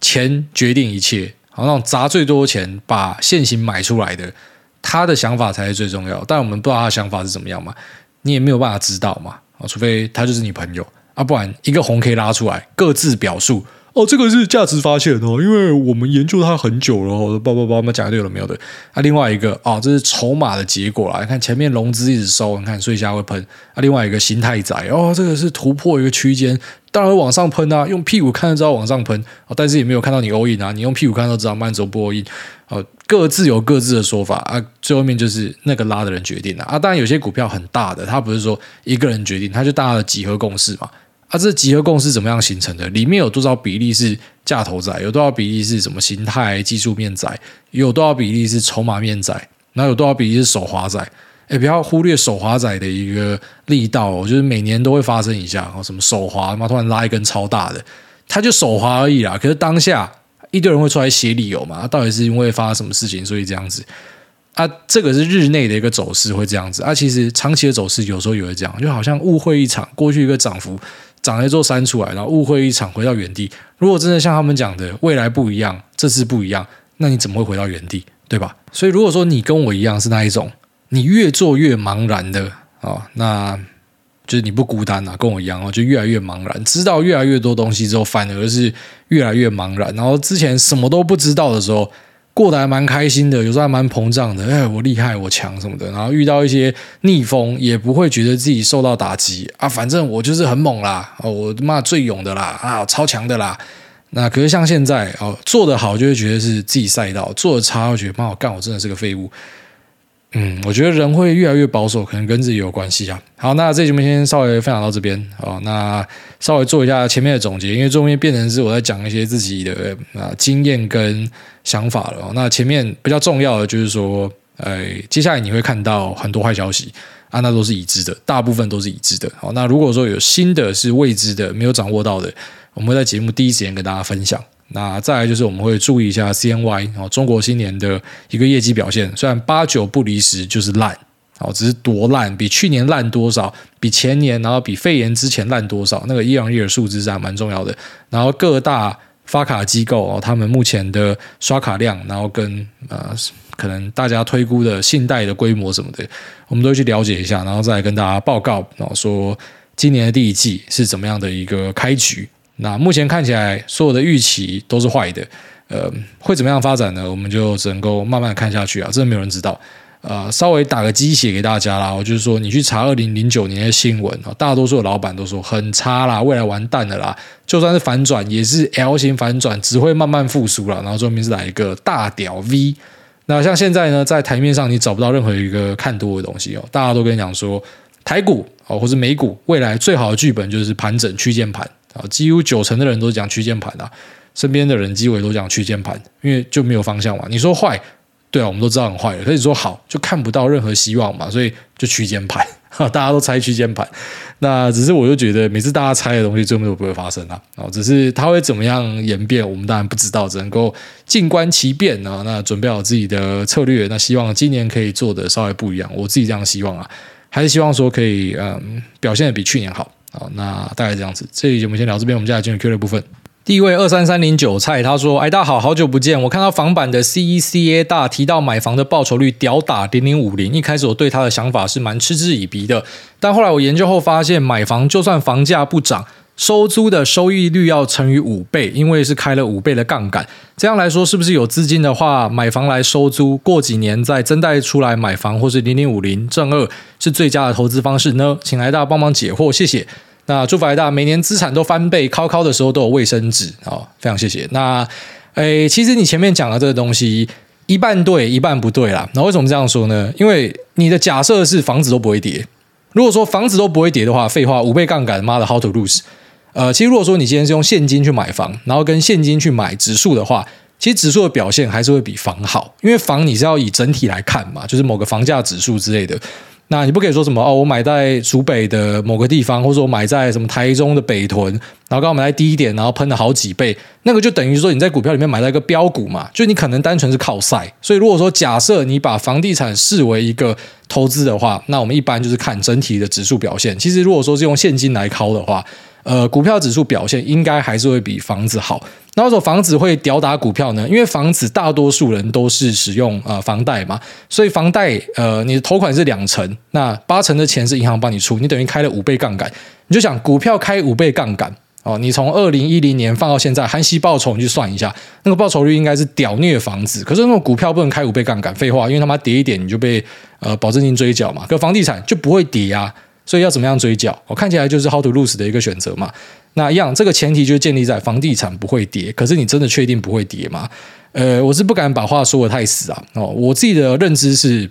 A: 钱决定一切，好，那种砸最多钱把现行买出来的，他的想法才是最重要。但我们不知道他的想法是怎么样嘛，你也没有办法知道嘛，除非他就是你朋友啊，不然一个红可以拉出来，各自表述。哦，这个是价值发现哦，因为我们研究它很久了，哦，叭叭叭，我们讲对了没有的？啊，另外一个哦，这是筹码的结果啦。你看前面融资一直收，你看所以现在会喷。啊，另外一个心态窄哦，这个是突破一个区间，当然会往上喷啊，用屁股看就知道往上喷啊，但是也没有看到你 all in 啊，你用屁股看都知道慢走不 all in。哦，各自有各自的说法啊，最后面就是那个拉的人决定了啊。当然有些股票很大的，它不是说一个人决定，它就大家的几何公式嘛。它、啊、这集合共识怎么样形成的？里面有多少比例是价投仔？有多少比例是什么形态技术面仔？有多少比例是筹码面仔？然后有多少比例是手滑仔？哎，不要忽略手滑仔的一个力道，就是每年都会发生一下，什么手滑嘛，突然拉一根超大的，他就手滑而已啦。可是当下一堆人会出来写理由嘛？到底是因为发生什么事情，所以这样子？啊，这个是日内的一个走势会这样子啊。其实长期的走势有时候也会这样，就好像误会一场，过去一个涨幅。长了一座山出来，然后误会一场，回到原地。如果真的像他们讲的，未来不一样，这次不一样，那你怎么会回到原地，对吧？所以如果说你跟我一样是那一种，你越做越茫然的啊、那就是你不孤单啊，跟我一样哦，就越来越茫然，知道越来越多东西之后，反而是越来越茫然。然后之前什么都不知道的时候。过得还蛮开心的，有时候还蛮膨胀的。哎，我厉害，我强什么的。然后遇到一些逆风，也不会觉得自己受到打击啊。反正我就是很猛啦，哦，我骂最勇的啦，啊，超强的啦。那可是像现在哦，做得好就会觉得是自己赛道，做得差会觉得妈我干，我真的是个废物。嗯，我觉得人会越来越保守，可能跟自己有关系啊。好，那这节目先稍微分享到这边哦。那稍微做一下前面的总结，因为后面变成是我在讲一些自己的啊经验跟想法了。那前面比较重要的就是说，呃，接下来你会看到很多坏消息啊，那都是已知的，大部分都是已知的。好，那如果说有新的是未知的，没有掌握到的，我们会在节目第一时间跟大家分享。那再来就是我们会注意一下 CNY 哦，中国新年的一个业绩表现，虽然八九不离十就是烂哦，只是多烂，比去年烂多少，比前年，然后比肺炎之前烂多少，那个 year on year 数字是还蛮重要的。然后各大发卡机构哦，他们目前的刷卡量，然后跟呃可能大家推估的信贷的规模什么的，我们都会去了解一下，然后再来跟大家报告，然后说今年的第一季是怎么样的一个开局。那目前看起来，所有的预期都是坏的，呃，会怎么样发展呢？我们就只能够慢慢看下去啊，真的没有人知道。呃，稍微打个鸡血给大家啦，我就是说，你去查二零零九年的新闻啊，大多数的老板都说很差啦，未来完蛋了啦，就算是反转也是 L 型反转，只会慢慢复苏了，然后最后面是来一个大屌 V。那像现在呢，在台面上你找不到任何一个看多的东西哦，大家都跟你讲说台股哦，或是美股未来最好的剧本就是盘整区间盘啊，几乎九成的人都讲区间盘啊，身边的人几乎也都讲区间盘，因为就没有方向嘛。你说坏？对啊，我们都知道很坏了。可以说好，就看不到任何希望嘛，所以就区间盘，大家都猜区间盘。那只是我就觉得，每次大家猜的东西，最后都不会发生啊。哦，只是它会怎么样演变，我们当然不知道，只能够静观其变啊。那准备好自己的策略，那希望今年可以做的稍微不一样。我自己这样希望啊，还是希望说可以嗯表现的比去年好好。那大概这样子，这期节目先聊这边，我们接下来进入 Q 的部分。第一位二三三零韭菜，他说：“哎，大家好，好久不见！我看到房版的 CECA 大提到买房的报酬率屌打零零五零，一开始我对他的想法是蛮嗤之以鼻的，但后来我研究后发现，买房就算房价不涨，收租的收益率要乘以五倍，因为是开了五倍的杠杆。这样来说，是不是有资金的话，买房来收租，过几年再增贷出来买房，或是零零五零正二是最佳的投资方式呢？请来大帮忙解惑，谢谢。”那祝福来大，每年资产都翻倍，考考的时候都有卫生纸啊，非常谢谢。那，诶，其实你前面讲的这个东西一半对，一半不对啦。那为什么这样说呢？因为你的假设是房子都不会跌。如果说房子都不会跌的话，废话，五倍杠杆，妈的，how to lose？呃，其实如果说你今天是用现金去买房，然后跟现金去买指数的话，其实指数的表现还是会比房好，因为房你是要以整体来看嘛，就是某个房价指数之类的。那你不可以说什么哦，我买在竹北的某个地方，或者说我买在什么台中的北屯，然后刚好买在低一点，然后喷了好几倍，那个就等于说你在股票里面买到一个标股嘛，就你可能单纯是靠赛。所以如果说假设你把房地产视为一个投资的话，那我们一般就是看整体的指数表现。其实如果说是用现金来考的话，呃，股票指数表现应该还是会比房子好。那为什么房子会吊打股票呢？因为房子大多数人都是使用呃房贷嘛，所以房贷呃你的头款是两成，那八成的钱是银行帮你出，你等于开了五倍杠杆。你就想股票开五倍杠杆哦，你从二零一零年放到现在，含息报酬你去算一下，那个报酬率应该是屌虐房子。可是那种股票不能开五倍杠杆，废话，因为他妈跌一点你就被呃保证金追缴嘛。可房地产就不会跌啊。所以要怎么样追缴？我看起来就是 how to lose 的一个选择嘛。那一样，这个前提就是建立在房地产不会跌。可是你真的确定不会跌吗？呃，我是不敢把话说的太死啊。哦，我自己的认知是。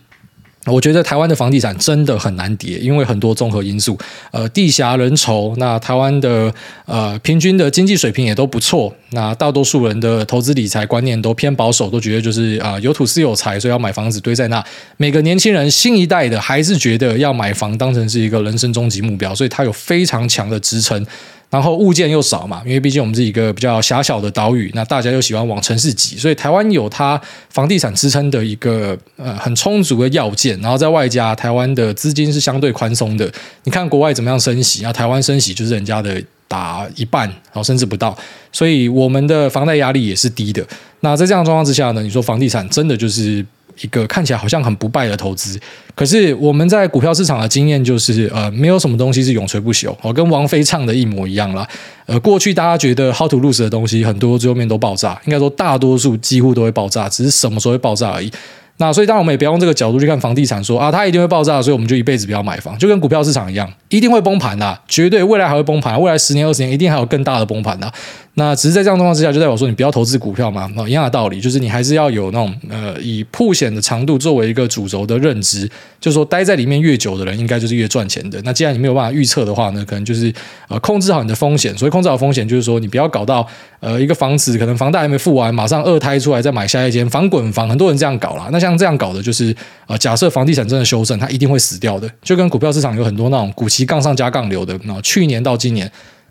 A: 我觉得台湾的房地产真的很难跌，因为很多综合因素，呃，地狭人稠，那台湾的呃平均的经济水平也都不错，那大多数人的投资理财观念都偏保守，都觉得就是啊、有土是有财，所以要买房子堆在那。每个年轻人新一代的还是觉得要买房当成是一个人生终极目标，所以它有非常强的支撑。然后物件又少嘛，因为毕竟我们是一个比较狭小的岛屿，那大家又喜欢往城市挤，所以台湾有它房地产支撑的一个呃很充足的要件，然后在外加台湾的资金是相对宽松的。你看国外怎么样升息，那台湾升息就是人家的打一半，然后甚至不到，所以我们的房贷压力也是低的。那在这样的状况之下呢，你说房地产真的就是。一个看起来好像很不败的投资，可是我们在股票市场的经验就是，呃，没有什么东西是永垂不朽，我，跟王菲唱的一模一样啦。呃，过去大家觉得 how to lose 的东西，很多最后面都爆炸，应该说大多数几乎都会爆炸，只是什么时候会爆炸而已。那所以当我们也不要用这个角度去看房地产说，啊，它一定会爆炸，所以我们就一辈子不要买房，就跟股票市场一样，一定会崩盘的，绝对未来还会崩盘，未来十年二十年一定还有更大的崩盘的。那只是在这样状况之下，就代表说你不要投资股票嘛，那一样的道理，就是你还是要有那种呃以曝险的长度作为一个主轴的认知，就是说待在里面越久的人，应该就是越赚钱的。那既然你没有办法预测的话呢，可能就是呃控制好你的风险。所以控制好风险，就是说你不要搞到呃一个房子可能房贷还没付完，马上二胎出来再买下一间房滚房，很多人这样搞啦。那像这样搞的，就是呃假设房地产真的修正，它一定会死掉的，就跟股票市场有很多那种股期杠上加杠流的，那去年到今年。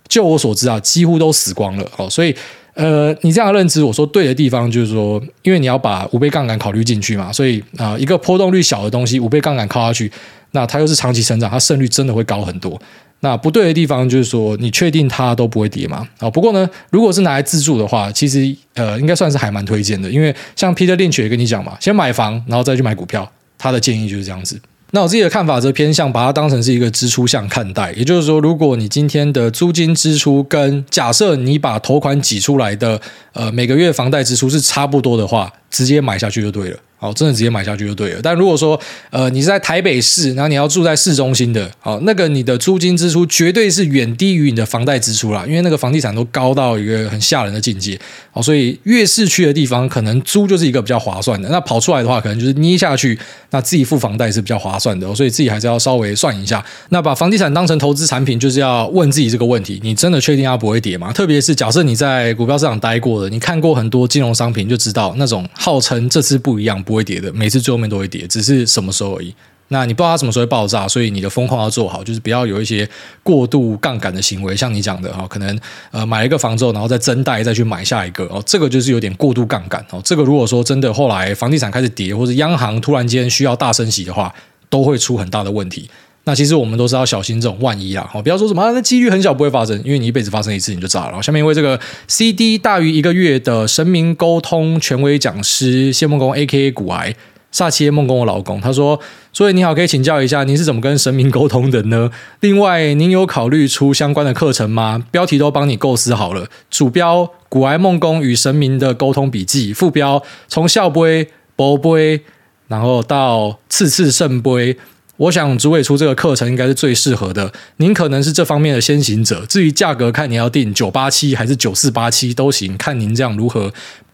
A: 就我所知啊，几乎都死光了哦，所以呃，你这样的认知，我说对的地方就是说，因为你要把五倍杠杆考虑进去嘛，所以啊、一个波动率小的东西，五倍杠杆靠下去，那它又是长期成长，它胜率真的会高很多。那不对的地方就是说，你确定它都不会跌吗？啊，不过呢，如果是拿来自住的话，其实呃，应该算是还蛮推荐的，因为像 Peter Lynch 也跟你讲嘛，先买房，然后再去买股票，他的建议就是这样子。那我自己的看法则偏向把它当成是一个支出项看待，也就是说，如果你今天的租金支出跟假设你把头款挤出来的呃每个月房贷支出是差不多的话，直接买下去就对了。哦，真的直接买下去就对了。但如果说，呃，你是在台北市，然后你要住在市中心的，好，那个你的租金支出绝对是远低于你的房贷支出啦，因为那个房地产都高到一个很吓人的境界。哦，所以越市区的地方，可能租就是一个比较划算的。那跑出来的话，可能就是捏下去，那自己付房贷是比较划算的。所以自己还是要稍微算一下。那把房地产当成投资产品，就是要问自己这个问题：你真的确定它不会跌吗？特别是假设你在股票市场待过的，你看过很多金融商品，就知道那种号称这次不一样。不会跌的，每次最后面都会跌，只是什么时候而已。那你不知道它什么时候会爆炸，所以你的风控要做好，就是不要有一些过度杠杆的行为，像你讲的哈，可能呃买一个房之后，然后再增贷再去买下一个哦，这个就是有点过度杠杆哦。这个如果说真的后来房地产开始跌，或者央行突然间需要大升息的话，都会出很大的问题。那其实我们都是要小心这种万一啦，好，不要说什么，那几率很小不会发生，因为你一辈子发生一次你就炸了。下面因为这个 CD 大于一个月的神明沟通权威讲师谢梦工 A.K.A 股癌煞气梦宫我老公，他说：所以你好，可以请教一下，您是怎么跟神明沟通的呢？另外，您有考虑出相关的课程吗？标题都帮你构思好了，主标古癌梦工与神明的沟通笔记，副标从笑杯、博杯，然后到次次圣杯。我想主委出这个课程应该是最适合的，您可能是这方面的先行者。至于价格，看你要定九八七还是九四八七都行，看您这样如何。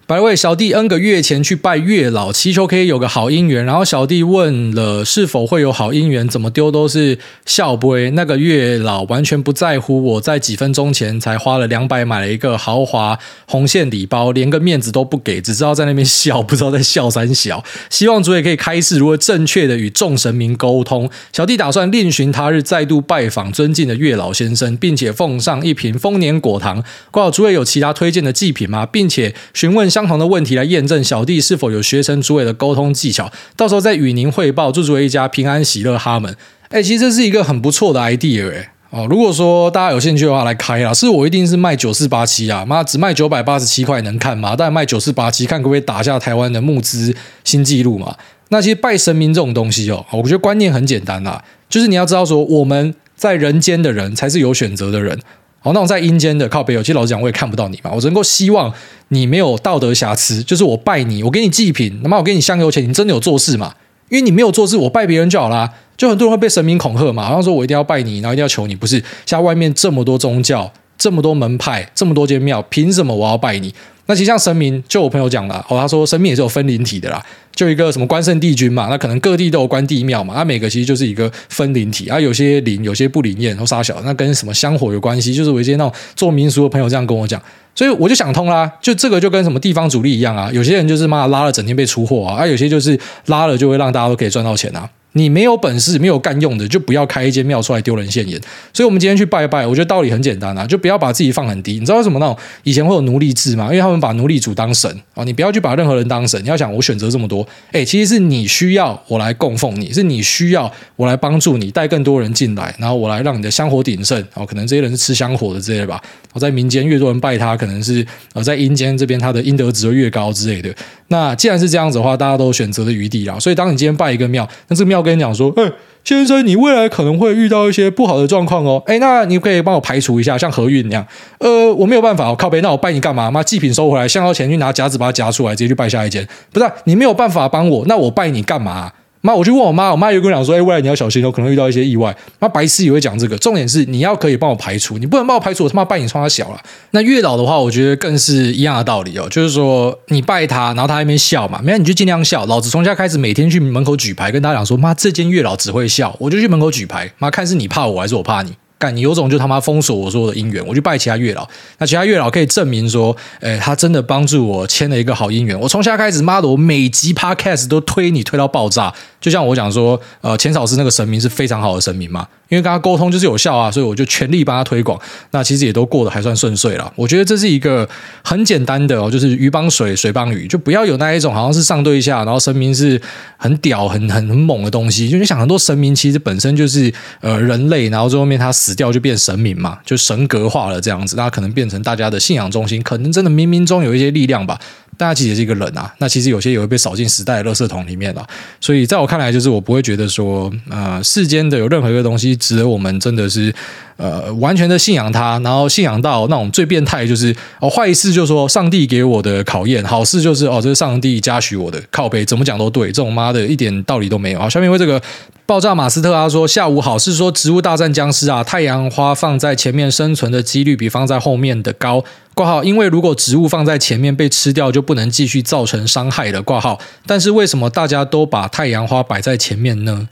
A: 百位小弟 N 个月前去拜月老，祈求可以有个好姻缘。然后小弟问了是否会有好姻缘，怎么丢都是笑杯。那个月老完全不在乎我在几分钟前才花了两百买了一个豪华红线礼包，连个面子都不给，只知道在那边笑，不知道在笑三小。希望主也可以开示如何正确的与众神明沟通。小弟打算另寻他日再度拜访尊敬的月老先生，并且奉上一瓶丰年果糖。挂号主也有其他推荐的祭品吗？并且询问。相同的问题来验证小弟是否有学成主委的沟通技巧，到时候再与您汇报。祝主委一家平安喜乐，哈们。哎，其实这是一个很不错的 idea 哎哦。如果说大家有兴趣的话，来开啦。是我一定是卖九四八七啊，妈只卖九百八十七块能看吗？但卖九四八七，看可不可以打下台湾的募资新纪录嘛？那其实拜神明这种东西哦，我觉得观念很简单啦，就是你要知道说我们在人间的人才是有选择的人。好，那我在阴间的靠北有，其实老实讲，我也看不到你嘛。我只能够希望你没有道德瑕疵，就是我拜你，我给你祭品，那么我给你香油钱，你真的有做事嘛？因为你没有做事，我拜别人就好啦。就很多人会被神明恐吓嘛，好像说我一定要拜你，然后一定要求你，不是？像外面这么多宗教，这么多门派，这么多间庙，凭什么我要拜你？那其实像神明，就我朋友讲了，哦，他说神明也是有分灵体的啦，就一个什么关圣帝君嘛，那可能各地都有关帝庙嘛，那每个其实就是一个分灵体啊，有些灵，有些不灵验，然后杀小，那跟什么香火有关系？就是我一些那种做民俗的朋友这样跟我讲，所以我就想通啦，就这个就跟什么地方主力一样啊，有些人就是妈拉了整天被出货啊，啊，有些就是拉了就会让大家都可以赚到钱啊。你没有本事、没有干用的，就不要开一间庙出来丢人现眼。所以，我们今天去拜拜，我觉得道理很简单啊，就不要把自己放很低。你知道为什么那种以前会有奴隶制吗？因为他们把奴隶主当神啊，你不要去把任何人当神。你要想，我选择这么多，哎，其实是你需要我来供奉你，是你需要我来帮助你带更多人进来，然后我来让你的香火鼎盛。哦，可能这些人是吃香火的之类的吧。我在民间越多人拜他，可能是呃在阴间这边他的阴德值越高之类的。那既然是这样子的话，大家都选择的余地啦。所以，当你今天拜一个庙，那这个庙跟你讲说，哎。先生，你未来可能会遇到一些不好的状况哦。诶，那你可以帮我排除一下，像何运那样。呃，我没有办法，我靠背，那我拜你干嘛？妈，祭品收回来，香要钱去拿夹子把它夹出来，直接去拜下一间。不是，你没有办法帮我，那我拜你干嘛？妈，我就问我妈，我妈又跟我讲说，哎，未来你要小心，哦可能遇到一些意外。妈白痴也会讲这个，重点是你要可以帮我排除，你不能帮我排除，我他妈拜你冲他小了。那月老的话，我觉得更是一样的道理哦，就是说你拜他，然后他在那边笑嘛，没有你就尽量笑。老子从家开始每天去门口举牌，跟大家讲说，妈，这间月老只会笑，我就去门口举牌，妈，看是你怕我还是我怕你。干你有种就他妈封锁我说的姻缘，我去拜其他月老，那其他月老可以证明说，诶，他真的帮助我签了一个好姻缘。我从现在开始，妈的，我每集 podcast 都推你推到爆炸。就像我讲说，呃，钱草师那个神明是非常好的神明嘛，因为跟他沟通就是有效啊，所以我就全力帮他推广。那其实也都过得还算顺遂了。我觉得这是一个很简单的哦，就是鱼帮水，水帮鱼，就不要有那一种好像是上对下，然后神明是很屌、很很很猛的东西。就你想很多神明其实本身就是呃人类，然后最后面他死。掉就变神明嘛，就神格化了这样子，那可能变成大家的信仰中心，可能真的冥冥中有一些力量吧。大家其实也是一个人啊，那其实有些也会被扫进时代的垃圾桶里面了。所以在我看来，就是我不会觉得说，呃，世间的有任何一个东西值得我们真的是呃完全的信仰他，然后信仰到那种最变态，就是哦，坏事就说上帝给我的考验，好事就是哦，这是上帝嘉许我的靠背，怎么讲都对，这种妈的一点道理都没有。好，下面为这个。爆炸马斯特他说：“下午好，是说植物大战僵尸啊，太阳花放在前面生存的几率比放在后面的高。挂号，因为如果植物放在前面被吃掉，就不能继续造成伤害了。挂号，但是为什么大家都把太阳花摆在前面呢？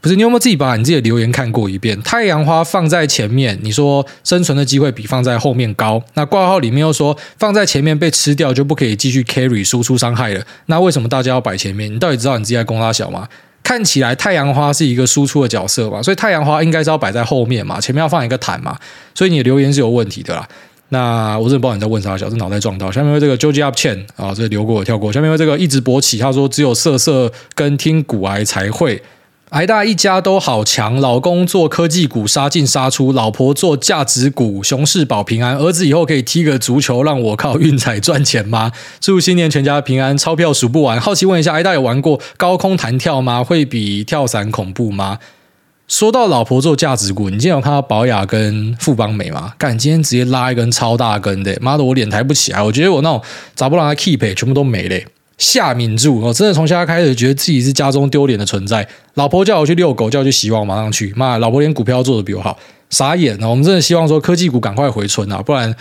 A: 不是，你有没有自己把你自己的留言看过一遍？太阳花放在前面，你说生存的机会比放在后面高。那挂号里面又说放在前面被吃掉就不可以继续 carry 输出伤害了。那为什么大家要摆前面？你到底知道你自己在攻他小吗？”看起来太阳花是一个输出的角色嘛，所以太阳花应该是要摆在后面嘛，前面要放一个毯嘛，所以你的留言是有问题的啦。那我真的不知道你在问啥，小子脑袋撞到。下面为这个 Joji Up Chen 啊，这个留过我跳过。下面为这个一直勃起，他说只有色色跟听股癌才会。癌大一家都好强，老公做科技股杀进杀出，老婆做价值股，熊市保平安。儿子以后可以踢个足球，让我靠运彩赚钱吗？祝新年全家平安，钞票数不完。好奇问一下，癌大有玩过高空弹跳吗？会比跳伞恐怖吗？说到老婆做价值股，你今天有看到宝雅跟富邦美吗？干，今天直接拉一根超大根的，妈的，我脸抬不起来。我觉得我那种咋不让他 keep 全部都没了。夏敏柱，我真的从现在开始觉得自己是家中丢脸的存在。老婆叫我去遛狗，叫我去洗碗，马上去。妈，老婆连股票做的比我好，傻眼了。我们真的希望说科技股赶快回春啊，不然，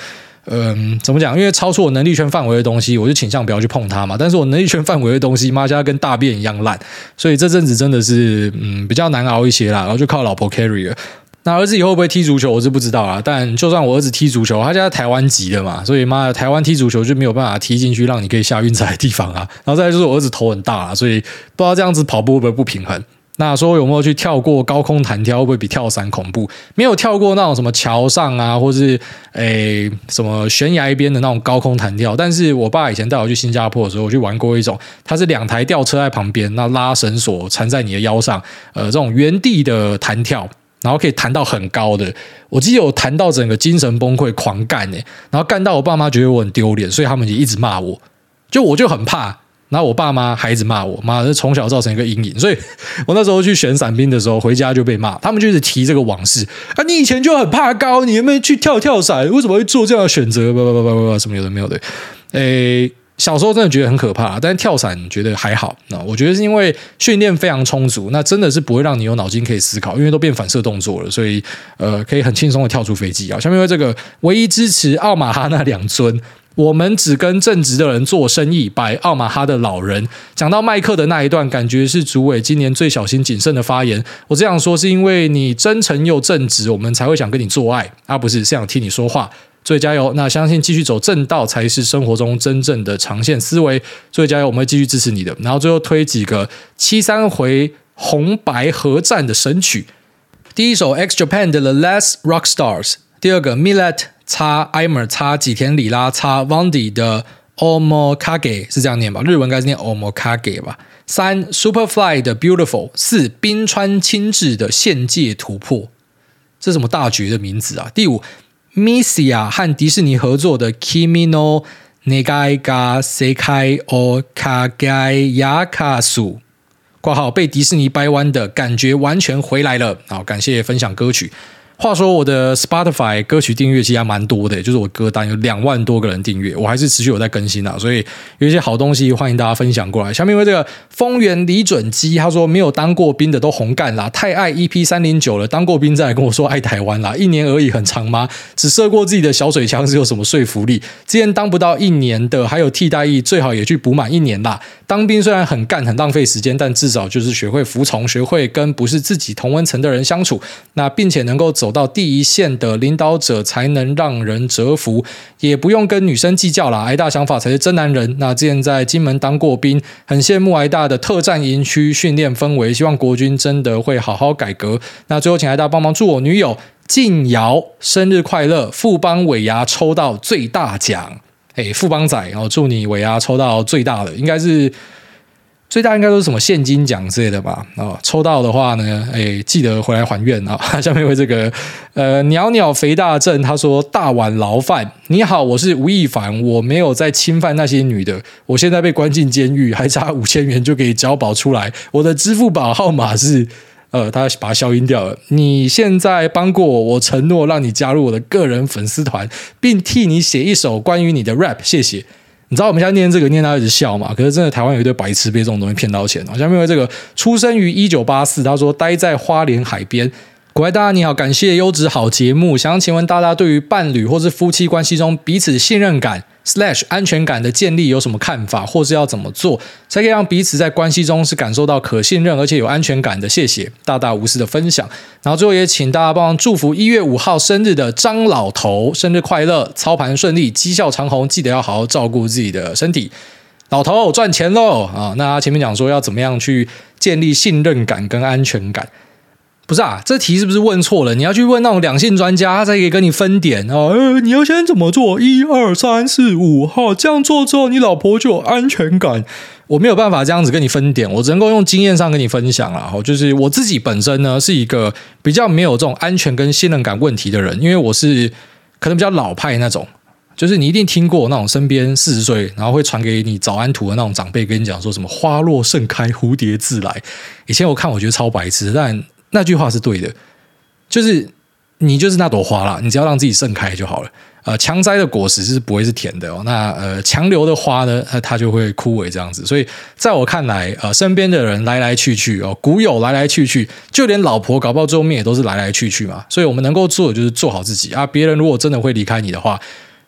A: 嗯、怎么讲？因为超出我能力圈范围的东西，我就倾向不要去碰它嘛。但是我能力圈范围的东西，妈家跟大便一样烂，所以这阵子真的是嗯比较难熬一些啦。然后就靠老婆 carry 了。那儿子以后会不会踢足球，我是不知道啊。但就算我儿子踢足球，他家在台湾籍的嘛，所以妈的，台湾踢足球就没有办法踢进去让你可以下运彩的地方啊。然后再来就是我儿子头很大啊，所以不知道这样子跑步会不会不平衡。那说有没有去跳过高空弹跳，会不会比跳伞恐怖？没有跳过那种什么桥上啊，或是诶什么悬崖边的那种高空弹跳。但是我爸以前带我去新加坡的时候，我去玩过一种，它是两台吊车在旁边，那拉绳索缠在你的腰上，呃，这种原地的弹跳。然后可以弹到很高的，我记得有弹到整个精神崩溃狂干诶，然后干到我爸妈觉得我很丢脸，所以他们也一直骂我，就我就很怕，然后我爸妈还一直骂我，妈的从小造成一个阴影，所以我那时候去选伞兵的时候回家就被骂，他们就一直提这个往事啊，你以前就很怕高，你有没有去跳跳伞？为什么会做这样的选择？不不不不不，什么有的没有的，诶。小时候真的觉得很可怕，但是跳伞觉得还好。那我觉得是因为训练非常充足，那真的是不会让你有脑筋可以思考，因为都变反射动作了，所以呃可以很轻松的跳出飞机啊。下面为这个唯一支持奥马哈那两尊，我们只跟正直的人做生意，摆奥马哈的老人。讲到麦克的那一段，感觉是主委今年最小心谨慎的发言。我这样说是因为你真诚又正直，我们才会想跟你做爱，而、啊、不是是想听你说话。所以加油！那相信继续走正道才是生活中真正的长线思维。所以加油，我们会继续支持你的。然后最后推几个七三回红白合战的神曲。第一首 X Japan 的 The Last Rock Stars，第二个 Millet 叉 Imer 叉吉田里拉叉 Vondi 的 Omokage 是这样念吧？日文应该是念 Omokage 吧？三 Superfly 的 Beautiful，四冰川清志的限界突破，这是什么大绝的名字啊？第五。Misia 和迪士尼合作的 Kimi no Negai ga Sekai o Kagai Yakasu，括号被迪士尼掰弯的感觉完全回来了。好，感谢分享歌曲。话说我的 Spotify 歌曲订阅其实还蛮多的，就是我歌单有两万多个人订阅，我还是持续有在更新啊，所以有一些好东西欢迎大家分享过来。下面为这个丰原李准基，他说没有当过兵的都红干啦，太爱 EP 三零九了，当过兵再来跟我说爱台湾啦，一年而已很长吗？只射过自己的小水枪是有什么说服力？之前当不到一年的还有替代役，最好也去补满一年啦。当兵虽然很干很浪费时间，但至少就是学会服从，学会跟不是自己同温层的人相处，那并且能够走走到第一线的领导者，才能让人折服，也不用跟女生计较啦。挨大想法才是真男人。那之前在金门当过兵，很羡慕挨大的特战营区训练氛围，希望国军真的会好好改革。那最后请挨大帮忙祝我女友静瑶生日快乐，富邦尾牙抽到最大奖。哎，富邦仔，然后祝你尾牙抽到最大的，应该是最大应该都是什么现金奖之类的吧？哦，抽到的话呢，哎，记得回来还愿啊！下面为这个呃鸟鸟肥大正他说大碗牢饭，你好，我是吴亦凡，我没有在侵犯那些女的，我现在被关进监狱，还差 五千元就可以交保出来，我的支付宝号码是 呃，他把它消音掉了。你现在帮过我，我承诺让你加入我的个人粉丝团，并替你写一首关于你的 rap，谢谢。你知道我们现在念这个念到一直笑嘛？可是真的台湾有一堆白痴被这种东西骗到钱。下面因为这个出生于一九八四，他说待在花莲海边。各位大家你好，感谢优质好节目，想请问大家对于伴侣或是夫妻关系中彼此信任感 slash 安全感的建立有什么看法，或是要怎么做才可以让彼此在关系中是感受到可信任而且有安全感的？谢谢大大无私的分享。然后最后也请大家帮忙祝福一月五号生日的张老头生日快乐，操盘顺利，绩效长虹，记得要好好照顾自己的身体。老头赚钱喽啊！那前面讲说要怎么样去建立信任感跟安全感。不是啊，这题是不是问错了？你要去问那种两性专家，他才可以跟你分点哦。你要先怎么做？一二三四五，好，这样做之后，你老婆就有安全感。我没有办法这样子跟你分点，我只能够用经验上跟你分享啦。就是我自己本身呢，是一个比较没有这种安全跟信任感问题的人，因为我是可能比较老派那种。就是你一定听过那种身边四十岁，然后会传给你早安图的那种长辈跟你讲说什么“花落盛开，蝴蝶自来”。以前我看我觉得超白痴，但。那句话是对的，就是你就是那朵花啦，你只要让自己盛开就好了。呃，强摘的果实是不会是甜的哦。那呃，强留的花呢，它就会枯萎这样子。所以在我看来，呃，身边的人来来去去哦，股友来来去去，就连老婆搞不好最后面也都是来来去去嘛。所以我们能够做的就是做好自己啊。别人如果真的会离开你的话，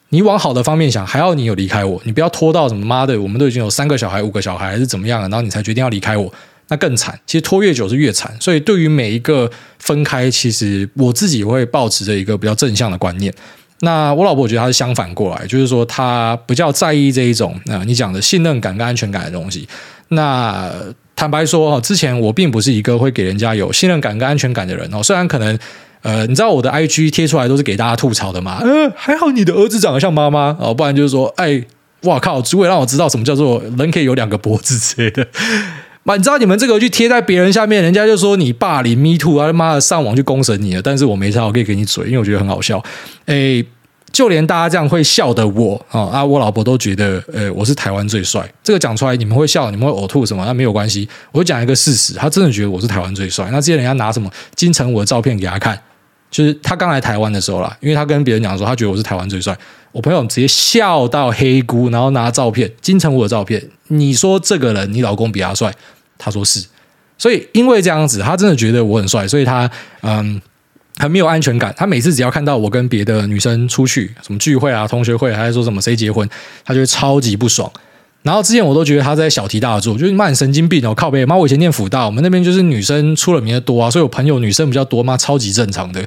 A: 你往好的方面想，还要你有离开我，你不要拖到什么妈的，我们都已经有三个小孩、五个小孩还是怎么样了，然后你才决定要离开我。那更惨，其实拖越久是越惨。所以对于每一个分开，其实我自己会抱持着一个比较正向的观念。那我老婆我觉得她是相反过来，就是说她比较在意这一种啊，你讲的信任感跟安全感的东西。那坦白说，之前我并不是一个会给人家有信任感跟安全感的人哦。虽然可能呃，你知道我的 IG 贴出来都是给大家吐槽的嘛，呃，还好你的儿子长得像妈妈哦，不然就是说，哎，哇靠，主委让我知道什么叫做人可以有两个脖子之类的。妈，你知道你们这个去贴在别人下面，人家就说你霸凌 me too 啊，他妈的上网去攻审你了。但是我没差，我可以给你嘴，因为我觉得很好笑。诶，就连大家这样会笑的我啊啊，我老婆都觉得，呃，我是台湾最帅。这个讲出来你们会笑，你们会呕吐什么？那没有关系，我讲一个事实，他真的觉得我是台湾最帅。那之前人家拿什么金城武的照片给他看，就是他刚来台湾的时候啦，因为他跟别人讲说，他觉得我是台湾最帅。我朋友直接笑到黑姑，然后拿照片金城武的照片，你说这个人你老公比他帅？他说是，所以因为这样子，他真的觉得我很帅，所以他嗯很没有安全感。他每次只要看到我跟别的女生出去，什么聚会啊、同学会，还是说什么谁结婚，他就会超级不爽。然后之前我都觉得他在小题大做，就是骂你神经病哦，靠北。妈，我以前念辅大，我们那边就是女生出了名的多啊，所以我朋友女生比较多，嘛超级正常的。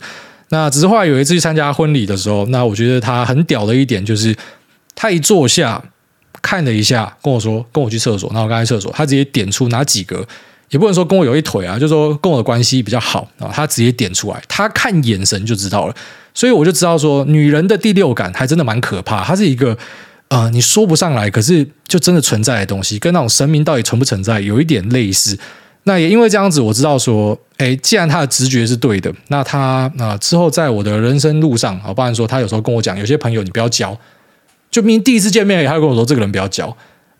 A: 那只是后来有一次去参加婚礼的时候，那我觉得他很屌的一点就是，他一坐下看了一下，跟我说跟我去厕所，然后我刚才厕所，他直接点出哪几个，也不能说跟我有一腿啊，就是说跟我的关系比较好啊，他直接点出来，他看眼神就知道了，所以我就知道说，女人的第六感还真的蛮可怕，她是一个呃你说不上来，可是就真的存在的东西，跟那种神明到底存不存在有一点类似。那也因为这样子，我知道说，哎，既然他的直觉是对的，那他啊、之后在我的人生路上，好，不然说他有时候跟我讲，有些朋友你不要交，就明明第一次见面，他就跟我说这个人不要交，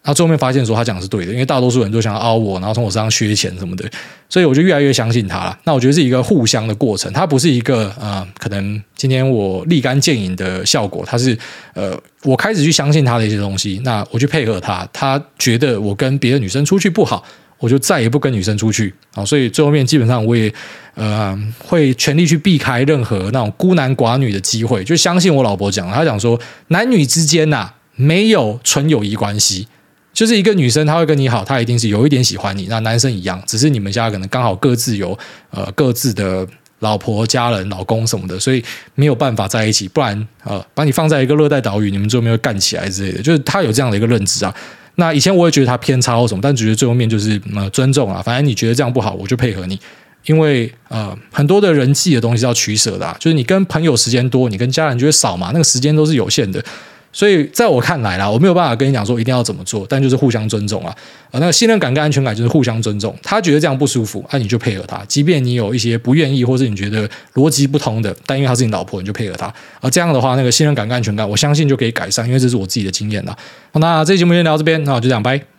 A: 然后最后面发现说他讲的是对的，因为大多数人都想要凹我，然后从我身上削钱什么的，所以我就越来越相信他了。那我觉得是一个互相的过程，他不是一个呃，可能今天我立竿见影的效果，他是呃，我开始去相信他的一些东西，那我去配合他，他觉得我跟别的女生出去不好。我就再也不跟女生出去啊，所以最后面基本上我也呃会全力去避开任何那种孤男寡女的机会，就相信我老婆讲，她讲说男女之间呐、啊、没有纯友谊关系，就是一个女生她会跟你好，她一定是有一点喜欢你，那男生一样，只是你们家可能刚好各自有呃各自的老婆、家人、老公什么的，所以没有办法在一起，不然呃把你放在一个热带岛屿，你们最后面会干起来之类的，就是她有这样的一个认知啊。那以前我也觉得他偏差或什么，但觉得最后面就是呃尊重啊，反正你觉得这样不好，我就配合你，因为呃很多的人际的东西是要取舍的啊，就是你跟朋友时间多，你跟家人就会少嘛，那个时间都是有限的，所以在我看来啦，我没有办法跟你讲说一定要怎么做，但就是互相尊重啊。啊，那个信任感跟安全感就是互相尊重。他觉得这样不舒服，那、你就配合他。即便你有一些不愿意，或是你觉得逻辑不通的，但因为他是你老婆，你就配合他。啊，这样的话，那个信任感跟安全感，我相信就可以改善。因为这是我自己的经验了。那这期节目先聊到这边，那我就这样拜。